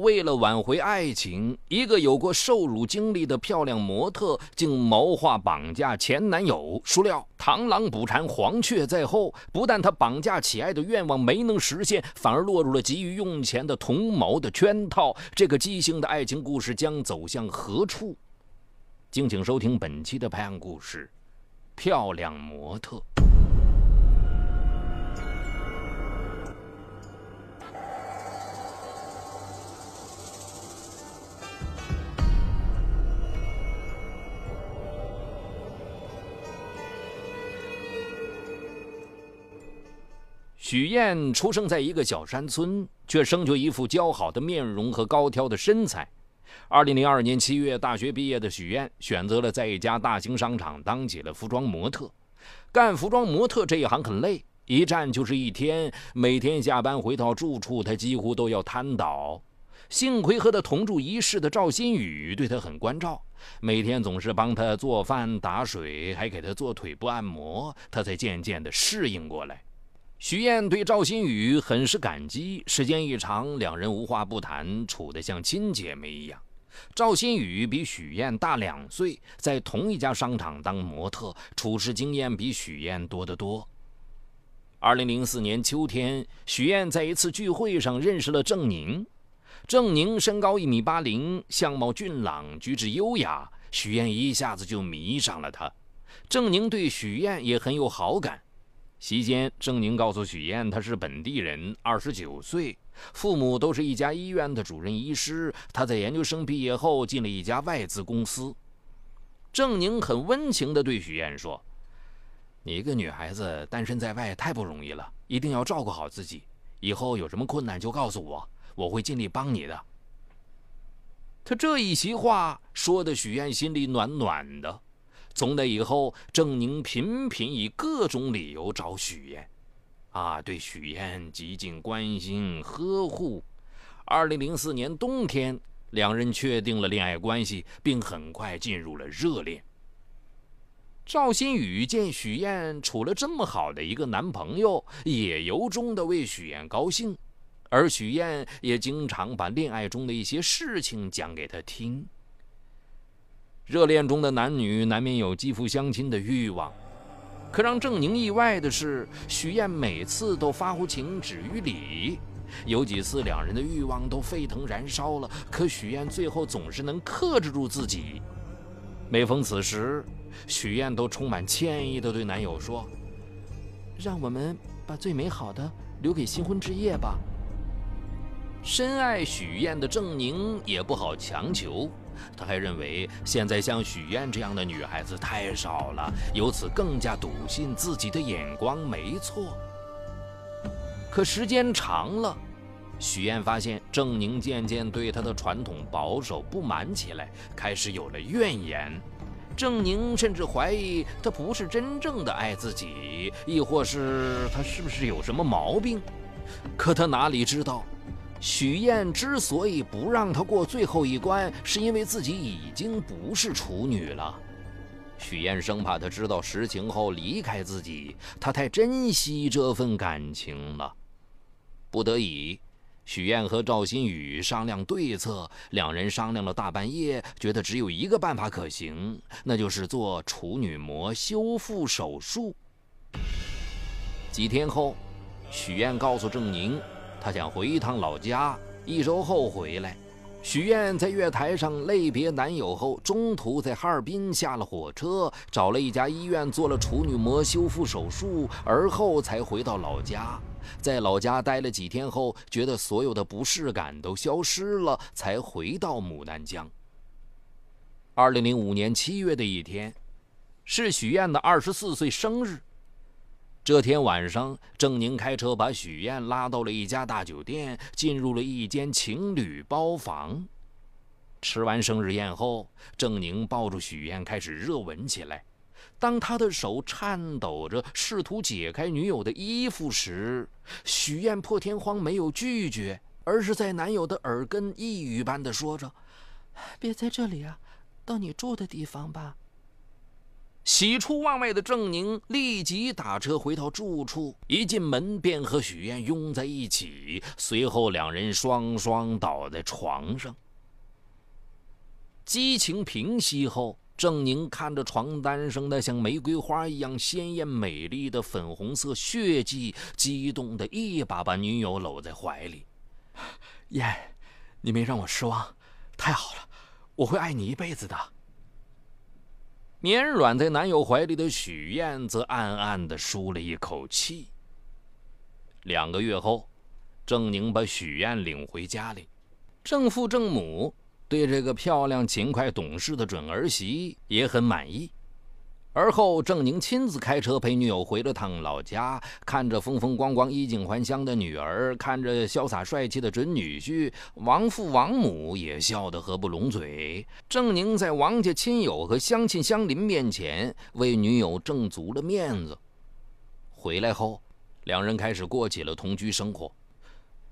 为了挽回爱情，一个有过受辱经历的漂亮模特竟谋划绑架前男友。孰料螳螂捕蝉，黄雀在后。不但他绑架乞爱的愿望没能实现，反而落入了急于用钱的同谋的圈套。这个畸形的爱情故事将走向何处？敬请收听本期的拍案故事：漂亮模特。许燕出生在一个小山村，却生就一副姣好的面容和高挑的身材。二零零二年七月，大学毕业的许燕选择了在一家大型商场当起了服装模特。干服装模特这一行很累，一站就是一天，每天下班回到住处，她几乎都要瘫倒。幸亏和她同住一室的赵新宇对她很关照，每天总是帮她做饭、打水，还给她做腿部按摩，她才渐渐地适应过来。徐燕对赵新宇很是感激，时间一长，两人无话不谈，处得像亲姐妹一样。赵新宇比许燕大两岁，在同一家商场当模特，处事经验比许燕多得多。二零零四年秋天，许燕在一次聚会上认识了郑宁。郑宁身高一米八零，相貌俊朗，举止优雅，许燕一下子就迷上了他。郑宁对许燕也很有好感。席间，郑宁告诉许燕，他是本地人，二十九岁，父母都是一家医院的主任医师。他在研究生毕业后进了一家外资公司。郑宁很温情地对许燕说：“你一个女孩子单身在外太不容易了，一定要照顾好自己。以后有什么困难就告诉我，我会尽力帮你的。”他这一席话说的，许燕心里暖暖的。从那以后，郑宁频频以各种理由找许燕，啊，对许燕极尽关心呵护。二零零四年冬天，两人确定了恋爱关系，并很快进入了热恋。赵新宇见许燕处了这么好的一个男朋友，也由衷的为许燕高兴，而许燕也经常把恋爱中的一些事情讲给他听。热恋中的男女难免有肌肤相亲的欲望，可让郑宁意外的是，许燕每次都发乎情，止于礼。有几次两人的欲望都沸腾燃烧了，可许燕最后总是能克制住自己。每逢此时，许燕都充满歉意地对男友说：“让我们把最美好的留给新婚之夜吧。”深爱许燕的郑宁也不好强求。他还认为，现在像许燕这样的女孩子太少了，由此更加笃信自己的眼光没错。可时间长了，许燕发现郑宁渐渐对她的传统保守不满起来，开始有了怨言。郑宁甚至怀疑他不是真正的爱自己，亦或是他是不是有什么毛病？可他哪里知道？许燕之所以不让他过最后一关，是因为自己已经不是处女了。许燕生怕他知道实情后离开自己，他太珍惜这份感情了。不得已，许燕和赵新宇商量对策。两人商量了大半夜，觉得只有一个办法可行，那就是做处女膜修复手术。几天后，许燕告诉郑宁。他想回一趟老家，一周后回来。许燕在月台上泪别男友后，中途在哈尔滨下了火车，找了一家医院做了处女膜修复手术，而后才回到老家。在老家待了几天后，觉得所有的不适感都消失了，才回到牡丹江。二零零五年七月的一天，是许燕的二十四岁生日。这天晚上，郑宁开车把许燕拉到了一家大酒店，进入了一间情侣包房。吃完生日宴后，郑宁抱住许燕开始热吻起来。当他的手颤抖着试图解开女友的衣服时，许燕破天荒没有拒绝，而是在男友的耳根一语般的说着：“别在这里啊，到你住的地方吧。”喜出望外的郑宁立即打车回到住处，一进门便和许愿拥在一起，随后两人双双倒在床上。激情平息后，郑宁看着床单上那像玫瑰花一样鲜艳美丽的粉红色血迹，激动的一把把女友搂在怀里。燕，你没让我失望，太好了，我会爱你一辈子的。绵软在男友怀里的许燕则暗暗的舒了一口气。两个月后，郑宁把许燕领回家里，郑父郑母对这个漂亮、勤快、懂事的准儿媳也很满意。而后，郑宁亲自开车陪女友回了趟老家，看着风风光光、衣锦还乡的女儿，看着潇洒帅气的准女婿，王父王母也笑得合不拢嘴。郑宁在王家亲友和乡亲乡邻面前为女友挣足了面子。回来后，两人开始过起了同居生活。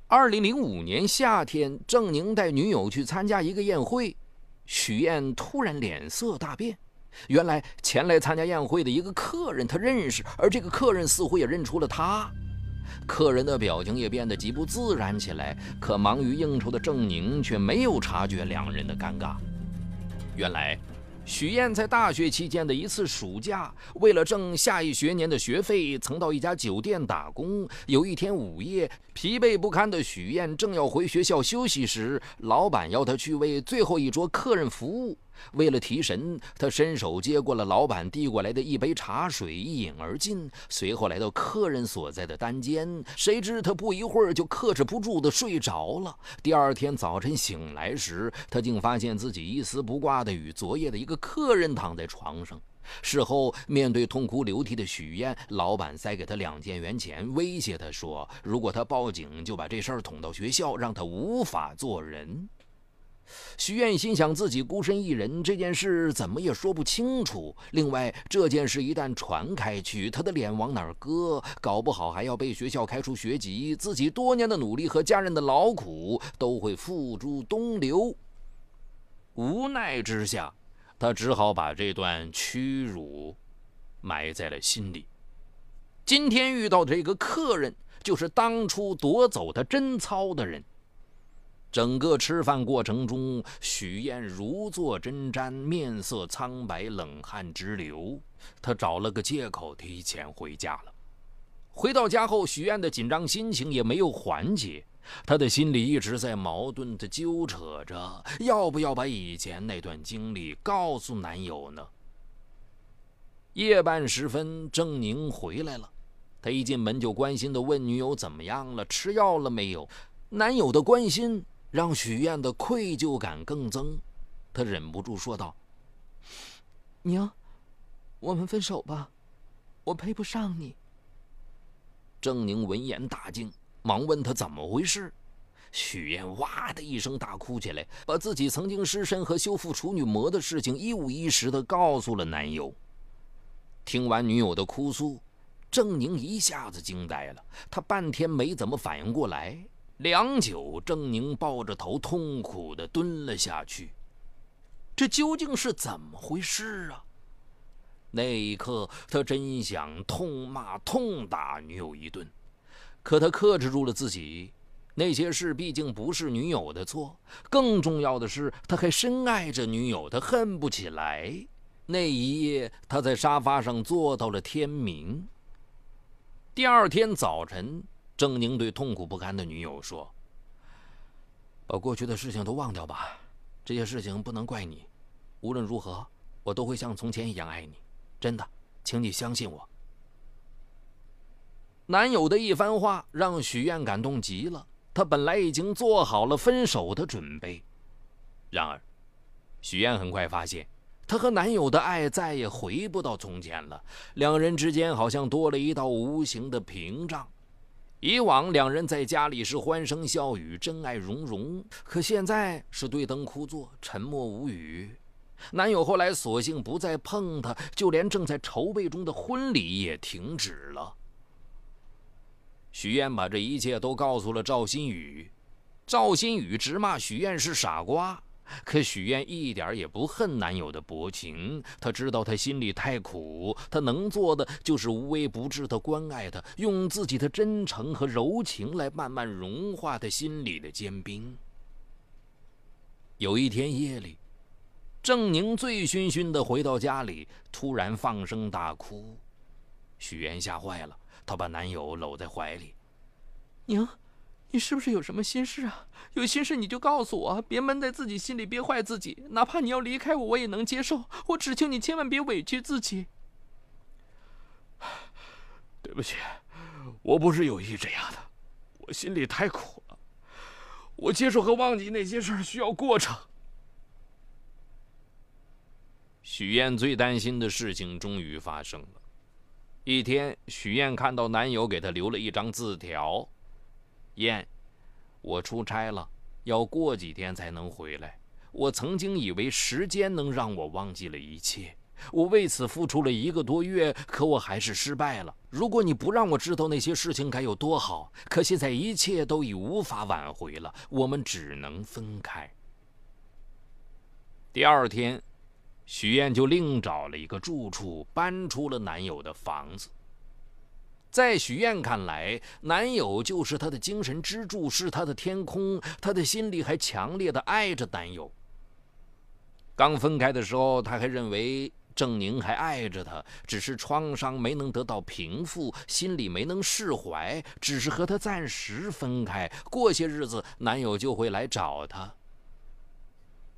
二零零五年夏天，郑宁带女友去参加一个宴会，许燕突然脸色大变。原来前来参加宴会的一个客人，他认识，而这个客人似乎也认出了他。客人的表情也变得极不自然起来。可忙于应酬的郑宁却没有察觉两人的尴尬。原来。许燕在大学期间的一次暑假，为了挣下一学年的学费，曾到一家酒店打工。有一天午夜，疲惫不堪的许燕正要回学校休息时，老板要她去为最后一桌客人服务。为了提神，他伸手接过了老板递过来的一杯茶水，一饮而尽。随后来到客人所在的单间，谁知他不一会儿就克制不住的睡着了。第二天早晨醒来时，他竟发现自己一丝不挂的与昨夜的一个客人躺在床上。事后，面对痛哭流涕的许燕，老板塞给他两千元钱，威胁他说：“如果他报警，就把这事儿捅到学校，让他无法做人。”许愿心想，自己孤身一人，这件事怎么也说不清楚。另外，这件事一旦传开去，他的脸往哪儿搁？搞不好还要被学校开除学籍，自己多年的努力和家人的劳苦都会付诸东流。无奈之下，他只好把这段屈辱埋在了心里。今天遇到的这个客人，就是当初夺走他贞操的人。整个吃饭过程中，许燕如坐针毡，面色苍白，冷汗直流。她找了个借口提前回家了。回到家后，许燕的紧张心情也没有缓解，她的心里一直在矛盾地纠扯着，要不要把以前那段经历告诉男友呢？夜半时分，郑宁回来了，他一进门就关心地问女友怎么样了，吃药了没有。男友的关心。让许燕的愧疚感更增，她忍不住说道：“娘，我们分手吧，我配不上你。”郑宁闻言大惊，忙问他怎么回事。许燕哇的一声大哭起来，把自己曾经失身和修复处女膜的事情一五一十的告诉了男友。听完女友的哭诉，郑宁一下子惊呆了，他半天没怎么反应过来。良久，郑宁抱着头，痛苦地蹲了下去。这究竟是怎么回事啊？那一刻，他真想痛骂、痛打女友一顿，可他克制住了自己。那些事毕竟不是女友的错，更重要的是，他还深爱着女友，他恨不起来。那一夜，他在沙发上坐到了天明。第二天早晨。郑宁对痛苦不堪的女友说：“把过去的事情都忘掉吧，这些事情不能怪你。无论如何，我都会像从前一样爱你。真的，请你相信我。”男友的一番话让许愿感动极了，她本来已经做好了分手的准备。然而，许愿很快发现，她和男友的爱再也回不到从前了，两人之间好像多了一道无形的屏障。以往两人在家里是欢声笑语、真爱融融，可现在是对灯枯坐、沉默无语。男友后来索性不再碰她，就连正在筹备中的婚礼也停止了。许愿把这一切都告诉了赵新宇，赵新宇直骂许愿是傻瓜，可许愿一点也不恨男友的薄情，她知道他心里太苦，她能做的就是无微不至的关爱他，用自己的真诚和柔情来慢慢融化他心里的坚冰。有一天夜里，郑宁醉醺醺的回到家里，突然放声大哭，许愿吓坏了，她把男友搂在怀里，宁。你是不是有什么心事啊？有心事你就告诉我，别闷在自己心里，憋坏自己。哪怕你要离开我，我也能接受。我只求你千万别委屈自己。对不起，我不是有意这样的，我心里太苦了。我接受和忘记那些事儿需要过程。许燕最担心的事情终于发生了。一天，许燕看到男友给她留了一张字条。燕，我出差了，要过几天才能回来。我曾经以为时间能让我忘记了一切，我为此付出了一个多月，可我还是失败了。如果你不让我知道那些事情该有多好，可现在一切都已无法挽回了，我们只能分开。第二天，许燕就另找了一个住处，搬出了男友的房子。在许愿看来，男友就是她的精神支柱，是她的天空。她的心里还强烈的爱着男友。刚分开的时候，她还认为郑宁还爱着她，只是创伤没能得到平复，心里没能释怀，只是和他暂时分开。过些日子，男友就会来找她。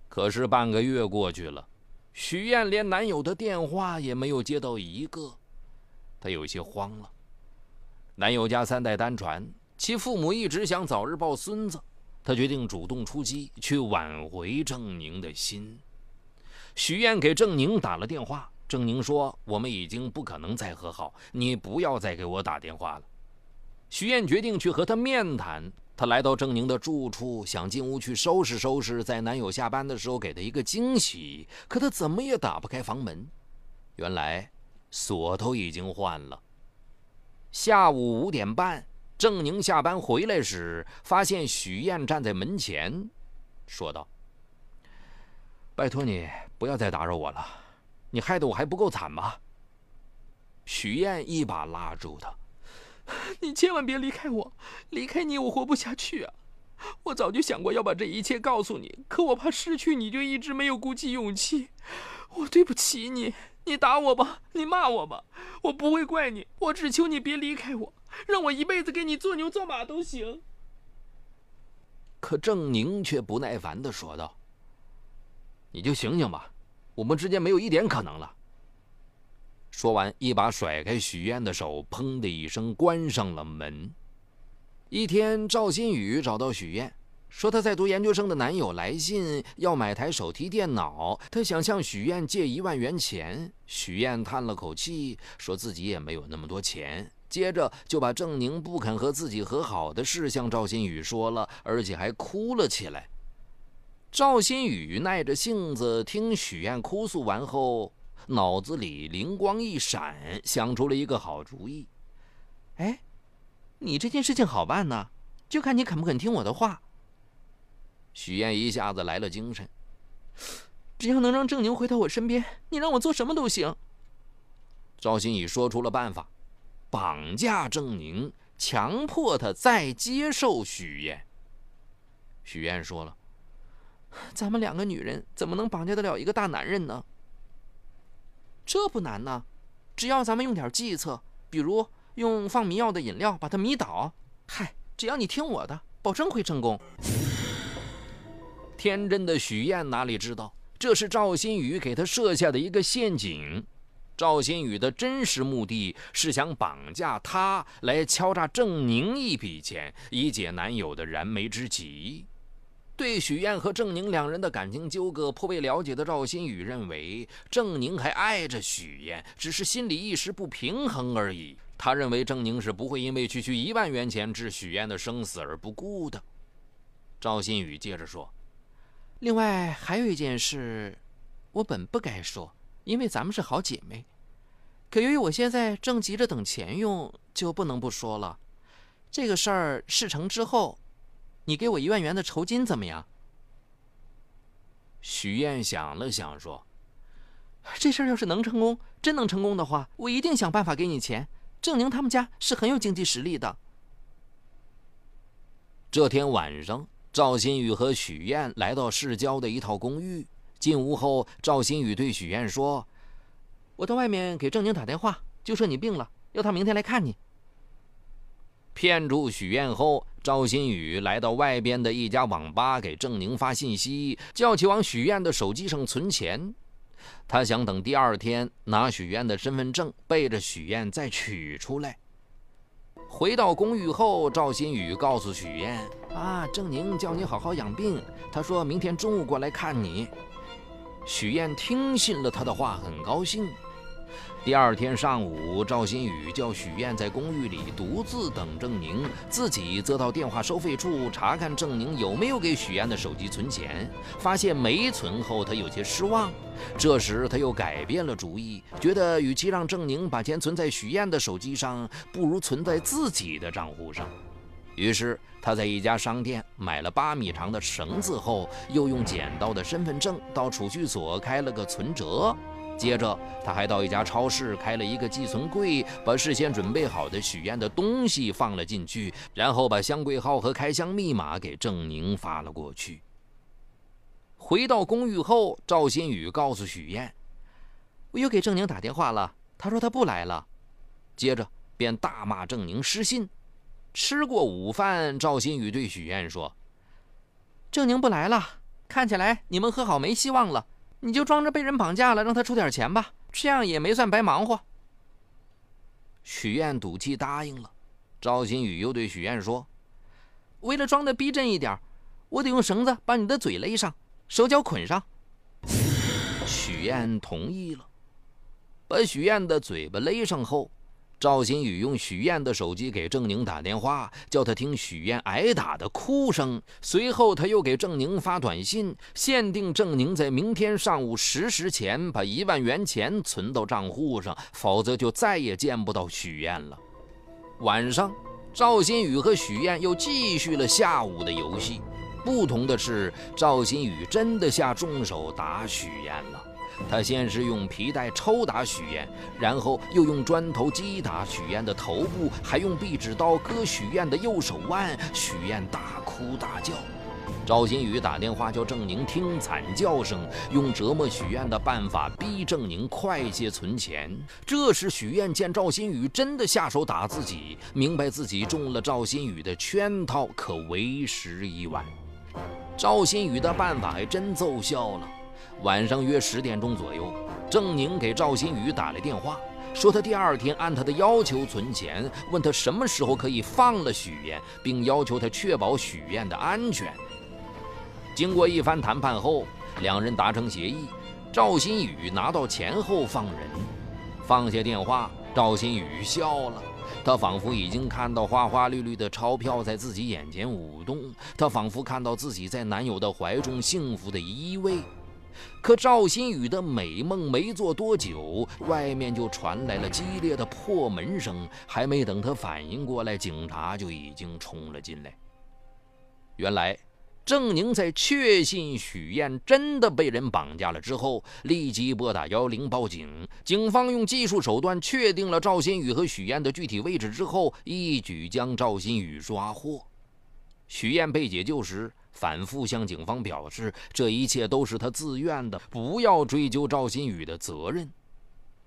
可是半个月过去了，许愿连男友的电话也没有接到一个，她有些慌了。男友家三代单传，其父母一直想早日抱孙子，她决定主动出击，去挽回郑宁的心。许燕给郑宁打了电话，郑宁说：“我们已经不可能再和好，你不要再给我打电话了。”许燕决定去和他面谈。她来到郑宁的住处，想进屋去收拾收拾，在男友下班的时候给他一个惊喜。可她怎么也打不开房门，原来锁都已经换了。下午五点半，郑宁下班回来时，发现许燕站在门前，说道：“拜托你不要再打扰我了，你害得我还不够惨吗？”许燕一把拉住他：“你千万别离开我，离开你我活不下去啊！我早就想过要把这一切告诉你，可我怕失去你，就一直没有鼓起勇气。我对不起你。”你打我吧，你骂我吧，我不会怪你。我只求你别离开我，让我一辈子给你做牛做马都行。可郑宁却不耐烦的说道：“你就醒醒吧，我们之间没有一点可能了。”说完，一把甩开许燕的手，砰的一声关上了门。一天，赵新宇找到许燕。说她在读研究生的男友来信要买台手提电脑，她想向许燕借一万元钱。许燕叹了口气，说自己也没有那么多钱。接着就把郑宁不肯和自己和好的事向赵新宇说了，而且还哭了起来。赵新宇耐着性子听许燕哭诉完后，脑子里灵光一闪，想出了一个好主意。哎，你这件事情好办呢，就看你肯不肯听我的话。许燕一下子来了精神。只要能让郑宁回到我身边，你让我做什么都行。赵新宇说出了办法：绑架郑宁，强迫他再接受许燕。许燕说了：“咱们两个女人怎么能绑架得了一个大男人呢？这不难呢，只要咱们用点计策，比如用放迷药的饮料把他迷倒。嗨，只要你听我的，保证会成功。”天真的许燕哪里知道，这是赵新宇给她设下的一个陷阱。赵新宇的真实目的是想绑架她，来敲诈郑宁一笔钱，以解男友的燃眉之急。对许燕和郑宁两人的感情纠葛颇为了解的赵新宇认为，郑宁还爱着许燕，只是心里一时不平衡而已。他认为郑宁是不会因为区区一万元钱置许燕的生死而不顾的。赵新宇接着说。另外还有一件事，我本不该说，因为咱们是好姐妹。可由于我现在正急着等钱用，就不能不说了。这个事儿事成之后，你给我一万元的酬金怎么样？许燕想了想，说：“这事儿要是能成功，真能成功的话，我一定想办法给你钱。郑宁他们家是很有经济实力的。”这天晚上，赵新宇和许燕来到市郊的一套公寓。进屋后，赵新宇对许燕说：“我到外面给郑宁打电话，就说你病了，要他明天来看你。”骗住许燕后，赵新宇来到外边的一家网吧，给郑宁发信息，叫其往许燕的手机上存钱。他想等第二天拿许燕的身份证，背着许燕再取出来。回到公寓后，赵新宇告诉许燕：“啊，郑宁叫你好好养病，他说明天中午过来看你。”许燕听信了他的话，很高兴。第二天上午，赵新宇叫许燕在公寓里独自等郑宁，自己则到电话收费处查看郑宁有没有给许燕的手机存钱。发现没存后，他有些失望。这时，他又改变了主意，觉得与其让郑宁把钱存在许燕的手机上，不如存在自己的账户上。于是，他在一家商店买了八米长的绳子后，又用捡到的身份证到储蓄所开了个存折。接着，他还到一家超市开了一个寄存柜，把事先准备好的许燕的东西放了进去，然后把箱柜号和开箱密码给郑宁发了过去。回到公寓后，赵新宇告诉许燕：“我又给郑宁打电话了，他说他不来了。”接着便大骂郑宁失信。吃过午饭，赵新宇对许燕说：“郑宁不来了，看起来你们和好没希望了。”你就装着被人绑架了，让他出点钱吧，这样也没算白忙活。许愿赌气答应了。赵新宇又对许愿说：“为了装的逼真一点，我得用绳子把你的嘴勒上，手脚捆上。”许愿同意了，把许愿的嘴巴勒上后。赵新宇用许燕的手机给郑宁打电话，叫他听许燕挨打的哭声。随后，他又给郑宁发短信，限定郑宁在明天上午十时前把一万元钱存到账户上，否则就再也见不到许燕了。晚上，赵新宇和许燕又继续了下午的游戏。不同的是，赵新宇真的下重手打许燕了。他先是用皮带抽打许燕，然后又用砖头击打许燕的头部，还用壁纸刀割许燕的右手腕。许燕大哭大叫。赵新宇打电话叫郑宁听惨叫声，用折磨许燕的办法逼郑宁快些存钱。这时许燕见赵新宇真的下手打自己，明白自己中了赵新宇的圈套，可为时已晚。赵新宇的办法还真奏效了。晚上约十点钟左右，郑宁给赵新宇打了电话，说他第二天按他的要求存钱，问他什么时候可以放了许燕，并要求他确保许燕的安全。经过一番谈判后，两人达成协议，赵新宇拿到钱后放人。放下电话，赵新宇笑了，他仿佛已经看到花花绿绿的钞票在自己眼前舞动，他仿佛看到自己在男友的怀中幸福的依偎。可赵新宇的美梦没做多久，外面就传来了激烈的破门声。还没等他反应过来，警察就已经冲了进来。原来，郑宁在确信许燕真的被人绑架了之后，立即拨打幺幺零报警。警方用技术手段确定了赵新宇和许燕的具体位置之后，一举将赵新宇抓获。许燕被解救时。反复向警方表示，这一切都是他自愿的，不要追究赵新宇的责任。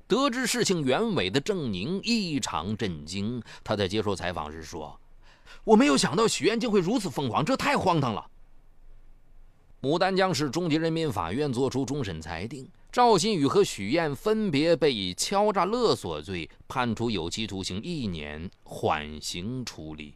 得知事情原委的郑宁异常震惊，他在接受采访时说：“我没有想到许燕竟会如此疯狂，这太荒唐了。”牡丹江市中级人民法院作出终审裁定，赵新宇和许燕分别被以敲诈勒索罪判处有期徒刑一年，缓刑处理。